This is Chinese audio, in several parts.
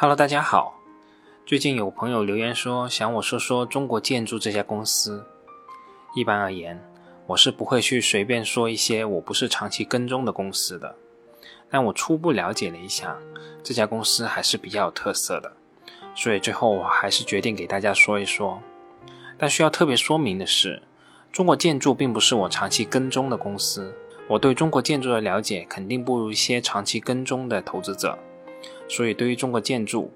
Hello，大家好。最近有朋友留言说想我说说中国建筑这家公司。一般而言，我是不会去随便说一些我不是长期跟踪的公司的。但我初步了解了一下，这家公司还是比较有特色的，所以最后我还是决定给大家说一说。但需要特别说明的是，中国建筑并不是我长期跟踪的公司。我对中国建筑的了解肯定不如一些长期跟踪的投资者，所以对于中国建筑，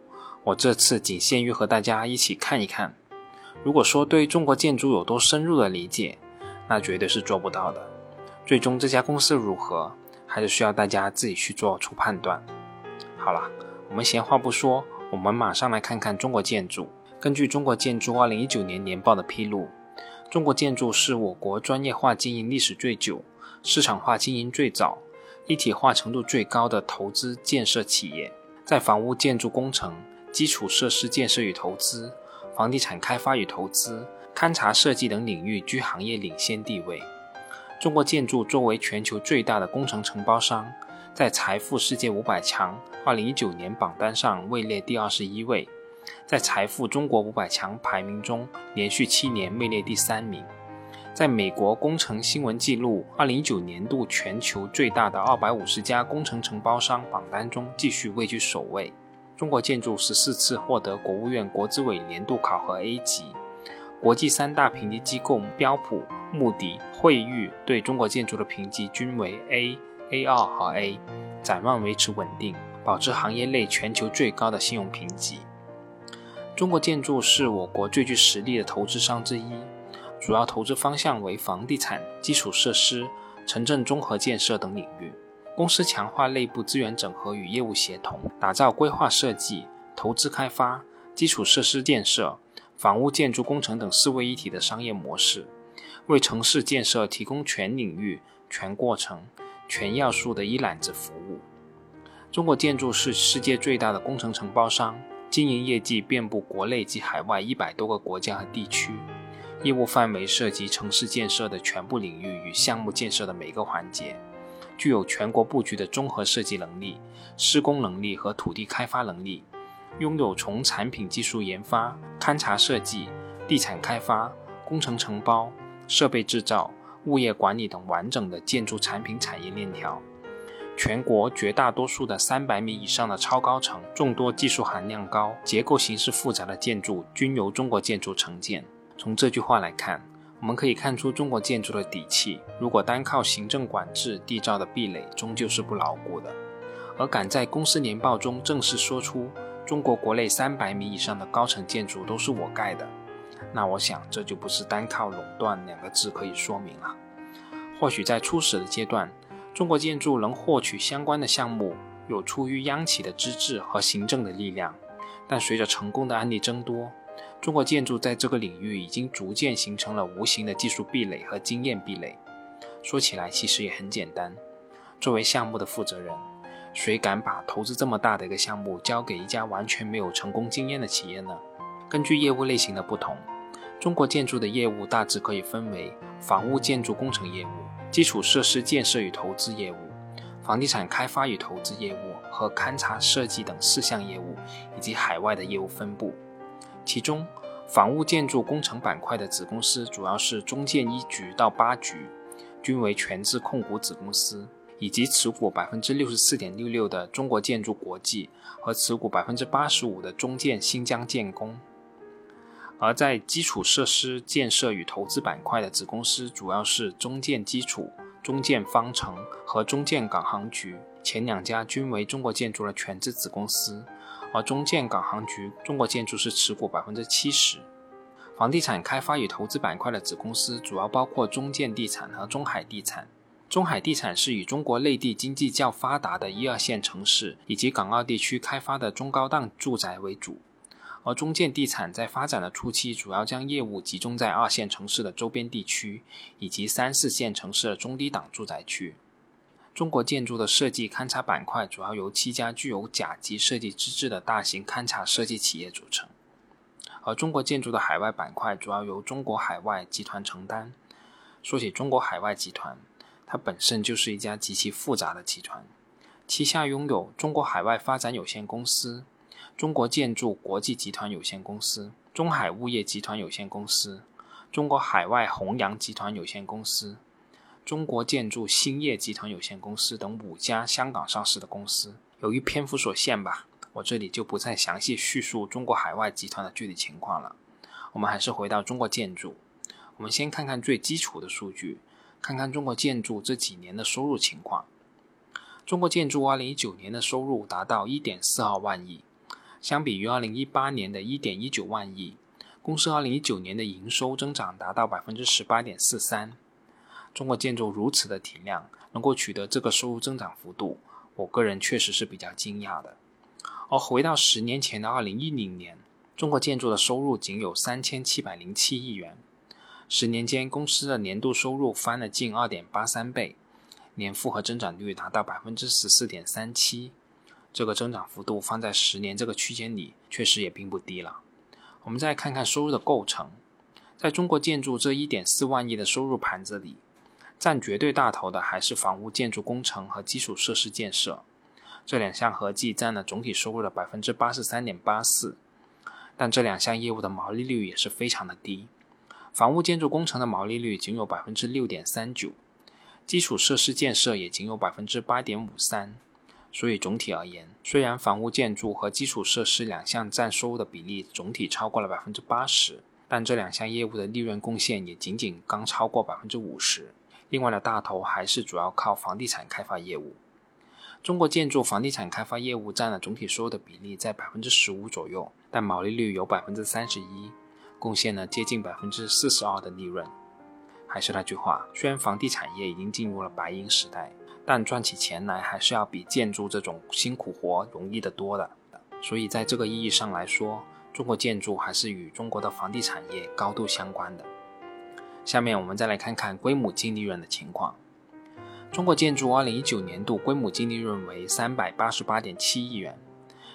我这次仅限于和大家一起看一看。如果说对中国建筑有多深入的理解，那绝对是做不到的。最终这家公司如何，还是需要大家自己去做出判断。好了，我们闲话不说，我们马上来看看中国建筑。根据中国建筑二零一九年年报的披露，中国建筑是我国专业化经营历史最久。市场化经营最早、一体化程度最高的投资建设企业，在房屋建筑工程、基础设施建设与投资、房地产开发与投资、勘察设计等领域居行业领先地位。中国建筑作为全球最大的工程承包商，在财富世界五百强2019年榜单上位列第二十一位，在财富中国五百强排名中连续七年位列第三名。在美国工程新闻记录2019年度全球最大的250家工程承包商榜单中，继续位居首位。中国建筑十四次获得国务院国资委年度考核 A 级，国际三大评级机构标普、穆迪、惠誉对中国建筑的评级均为 A、A2 和 A，展望维持稳定，保持行业内全球最高的信用评级。中国建筑是我国最具实力的投资商之一。主要投资方向为房地产、基础设施、城镇综合建设等领域。公司强化内部资源整合与业务协同，打造规划设计、投资开发、基础设施建设、房屋建筑工程等四位一体的商业模式，为城市建设提供全领域、全过程、全要素的一揽子服务。中国建筑是世界最大的工程承包商，经营业绩遍布国内及海外一百多个国家和地区。业务范围涉及城市建设的全部领域与项目建设的每个环节，具有全国布局的综合设计能力、施工能力和土地开发能力，拥有从产品技术研发、勘察设计、地产开发、工程承包、设备制造、物业管理等完整的建筑产品产业链条。全国绝大多数的三百米以上的超高层、众多技术含量高、结构形式复杂的建筑均由中国建筑承建。从这句话来看，我们可以看出中国建筑的底气。如果单靠行政管制缔造的壁垒，终究是不牢固的。而敢在公司年报中正式说出中国国内三百米以上的高层建筑都是我盖的，那我想这就不是单靠垄断两个字可以说明了。或许在初始的阶段，中国建筑能获取相关的项目，有出于央企的资质和行政的力量，但随着成功的案例增多。中国建筑在这个领域已经逐渐形成了无形的技术壁垒和经验壁垒。说起来其实也很简单，作为项目的负责人，谁敢把投资这么大的一个项目交给一家完全没有成功经验的企业呢？根据业务类型的不同，中国建筑的业务大致可以分为房屋建筑工程业务、基础设施建设与投资业务、房地产开发与投资业务和勘察设计等四项业务，以及海外的业务分布。其中，房屋建筑工程板块的子公司主要是中建一局到八局，均为全资控股子公司，以及持股百分之六十四点六六的中国建筑国际和持股百分之八十五的中建新疆建工。而在基础设施建设与投资板块的子公司主要是中建基础、中建方程和中建港航局，前两家均为中国建筑的全资子公司。而中建港航局中国建筑是持股百分之七十，房地产开发与投资板块的子公司主要包括中建地产和中海地产。中海地产是以中国内地经济较发达的一二线城市以及港澳地区开发的中高档住宅为主，而中建地产在发展的初期主要将业务集中在二线城市的周边地区以及三四线城市的中低档住宅区。中国建筑的设计勘察板块主要由七家具有甲级设计资质的大型勘察设计企业组成，而中国建筑的海外板块主要由中国海外集团承担。说起中国海外集团，它本身就是一家极其复杂的集团，旗下拥有中国海外发展有限公司、中国建筑国际集团有限公司、中海物业集团有限公司、中国海外弘扬集团有限公司、中国建筑兴业集团有限公司等五家香港上市的公司。由于篇幅所限吧，我这里就不再详细叙述中国海外集团的具体情况了。我们还是回到中国建筑，我们先看看最基础的数据，看看中国建筑这几年的收入情况。中国建筑2019年的收入达到1.42万亿，相比于2018年的1.19万亿，公司2019年的营收增长达到18.43%。中国建筑如此的体量，能够取得这个收入增长幅度，我个人确实是比较惊讶的。而回到十年前的2010年，中国建筑的收入仅有3707亿元，十年间公司的年度收入翻了近2.83倍。年复合增长率达到百分之十四点三七，这个增长幅度放在十年这个区间里，确实也并不低了。我们再看看收入的构成，在中国建筑这一点四万亿的收入盘子里，占绝对大头的还是房屋建筑工程和基础设施建设，这两项合计占了总体收入的百分之八十三点八四。但这两项业务的毛利率也是非常的低，房屋建筑工程的毛利率仅有百分之六点三九。基础设施建设也仅有百分之八点五三，所以总体而言，虽然房屋建筑和基础设施两项占收入的比例总体超过了百分之八十，但这两项业务的利润贡献也仅仅刚超过百分之五十。另外的大头还是主要靠房地产开发业务。中国建筑房地产开发业务占了总体收入的比例在百分之十五左右，但毛利率有百分之三十一，贡献了接近百分之四十二的利润。还是那句话，虽然房地产业已经进入了白银时代，但赚起钱来还是要比建筑这种辛苦活容易得多的。所以在这个意义上来说，中国建筑还是与中国的房地产业高度相关的。下面我们再来看看规模净利润的情况。中国建筑2019年度规模净利润为388.7亿元，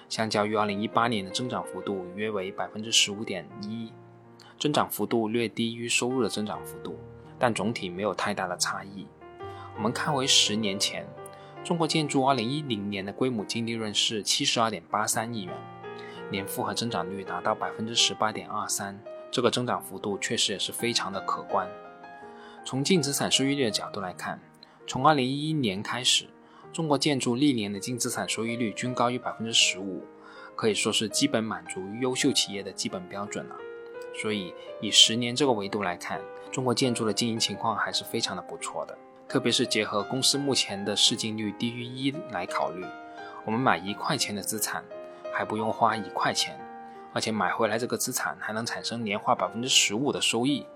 相较于2018年的增长幅度约为15.1%，增长幅度略低于收入的增长幅度。但总体没有太大的差异。我们看回十年前，中国建筑2010年的规模净利润是72.83亿元，年复合增长率达到百分之十八点二三，这个增长幅度确实也是非常的可观。从净资产收益率的角度来看，从2011年开始，中国建筑历年的净资产收益率均高于百分之十五，可以说是基本满足优秀企业的基本标准了。所以，以十年这个维度来看，中国建筑的经营情况还是非常的不错的。特别是结合公司目前的市净率低于一来考虑，我们买一块钱的资产，还不用花一块钱，而且买回来这个资产还能产生年化百分之十五的收益，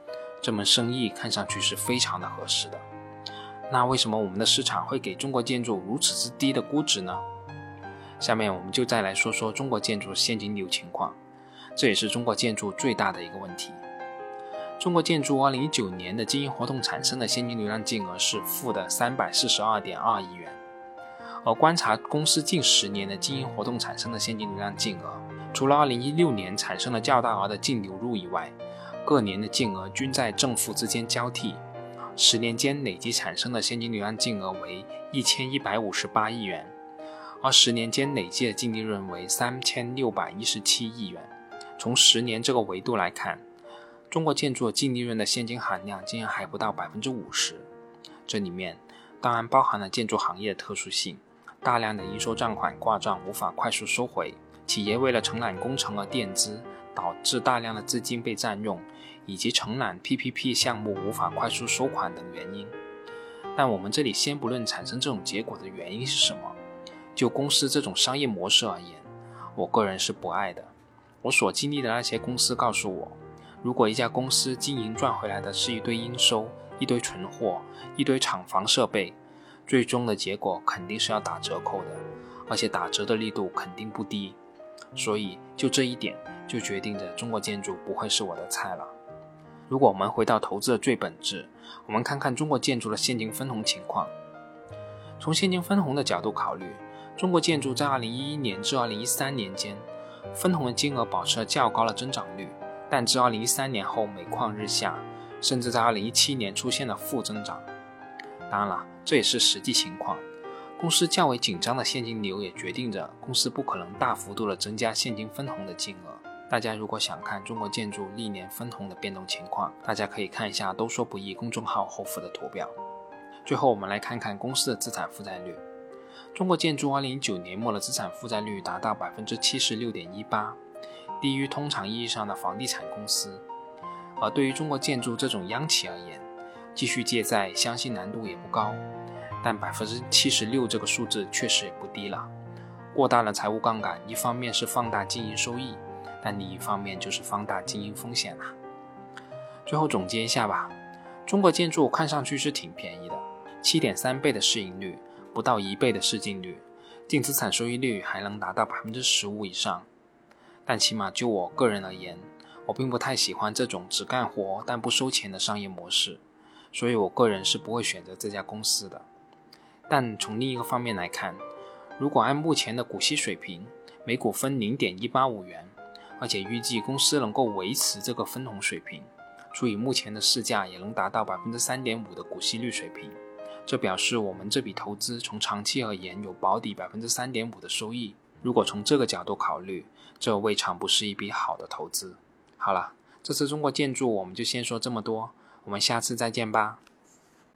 这门生意看上去是非常的合适的。那为什么我们的市场会给中国建筑如此之低的估值呢？下面我们就再来说说中国建筑现金流情况。这也是中国建筑最大的一个问题。中国建筑2019年的经营活动产生的现金流量净额是负的342.2亿元，而观察公司近十年的经营活动产生的现金流量净额，除了2016年产生了较大额的净流入以外，各年的净额均在正负之间交替，十年间累计产生的现金流量净额为1158亿元，而十年间累计的净利润为3617亿元。从十年这个维度来看，中国建筑净利润的现金含量竟然还不到百分之五十。这里面当然包含了建筑行业的特殊性，大量的应收账款挂账无法快速收回，企业为了承揽工程而垫资，导致大量的资金被占用，以及承揽 PPP 项目无法快速收款等原因。但我们这里先不论产生这种结果的原因是什么，就公司这种商业模式而言，我个人是不爱的。我所经历的那些公司告诉我，如果一家公司经营赚回来的是一堆应收、一堆存货、一堆厂房设备，最终的结果肯定是要打折扣的，而且打折的力度肯定不低。所以就这一点，就决定着中国建筑不会是我的菜了。如果我们回到投资的最本质，我们看看中国建筑的现金分红情况。从现金分红的角度考虑，中国建筑在2011年至2013年间。分红的金额保持了较高的增长率，但至2013年后每况日下，甚至在2017年出现了负增长。当然了，这也是实际情况。公司较为紧张的现金流也决定着公司不可能大幅度的增加现金分红的金额。大家如果想看中国建筑历年分红的变动情况，大家可以看一下“都说不易”公众号后附的图表。最后，我们来看看公司的资产负债率。中国建筑2019年末的资产负债率达到百分之七十六点一八，低于通常意义上的房地产公司。而对于中国建筑这种央企而言，继续借债相信难度也不高。但百分之七十六这个数字确实也不低了。过大的财务杠杆，一方面是放大经营收益，但另一方面就是放大经营风险啦。最后总结一下吧，中国建筑看上去是挺便宜的，七点三倍的市盈率，不到一倍的市净率，净资产收益率还能达到百分之十五以上。但起码就我个人而言，我并不太喜欢这种只干活但不收钱的商业模式，所以我个人是不会选择这家公司的。但从另一个方面来看，如果按目前的股息水平，每股分零点一八五元，而且预计公司能够维持这个分红水平，除以目前的市价也能达到百分之三点五的股息率水平，这表示我们这笔投资从长期而言有保底百分之三点五的收益。如果从这个角度考虑，这未尝不是一笔好的投资。好了，这次中国建筑我们就先说这么多，我们下次再见吧。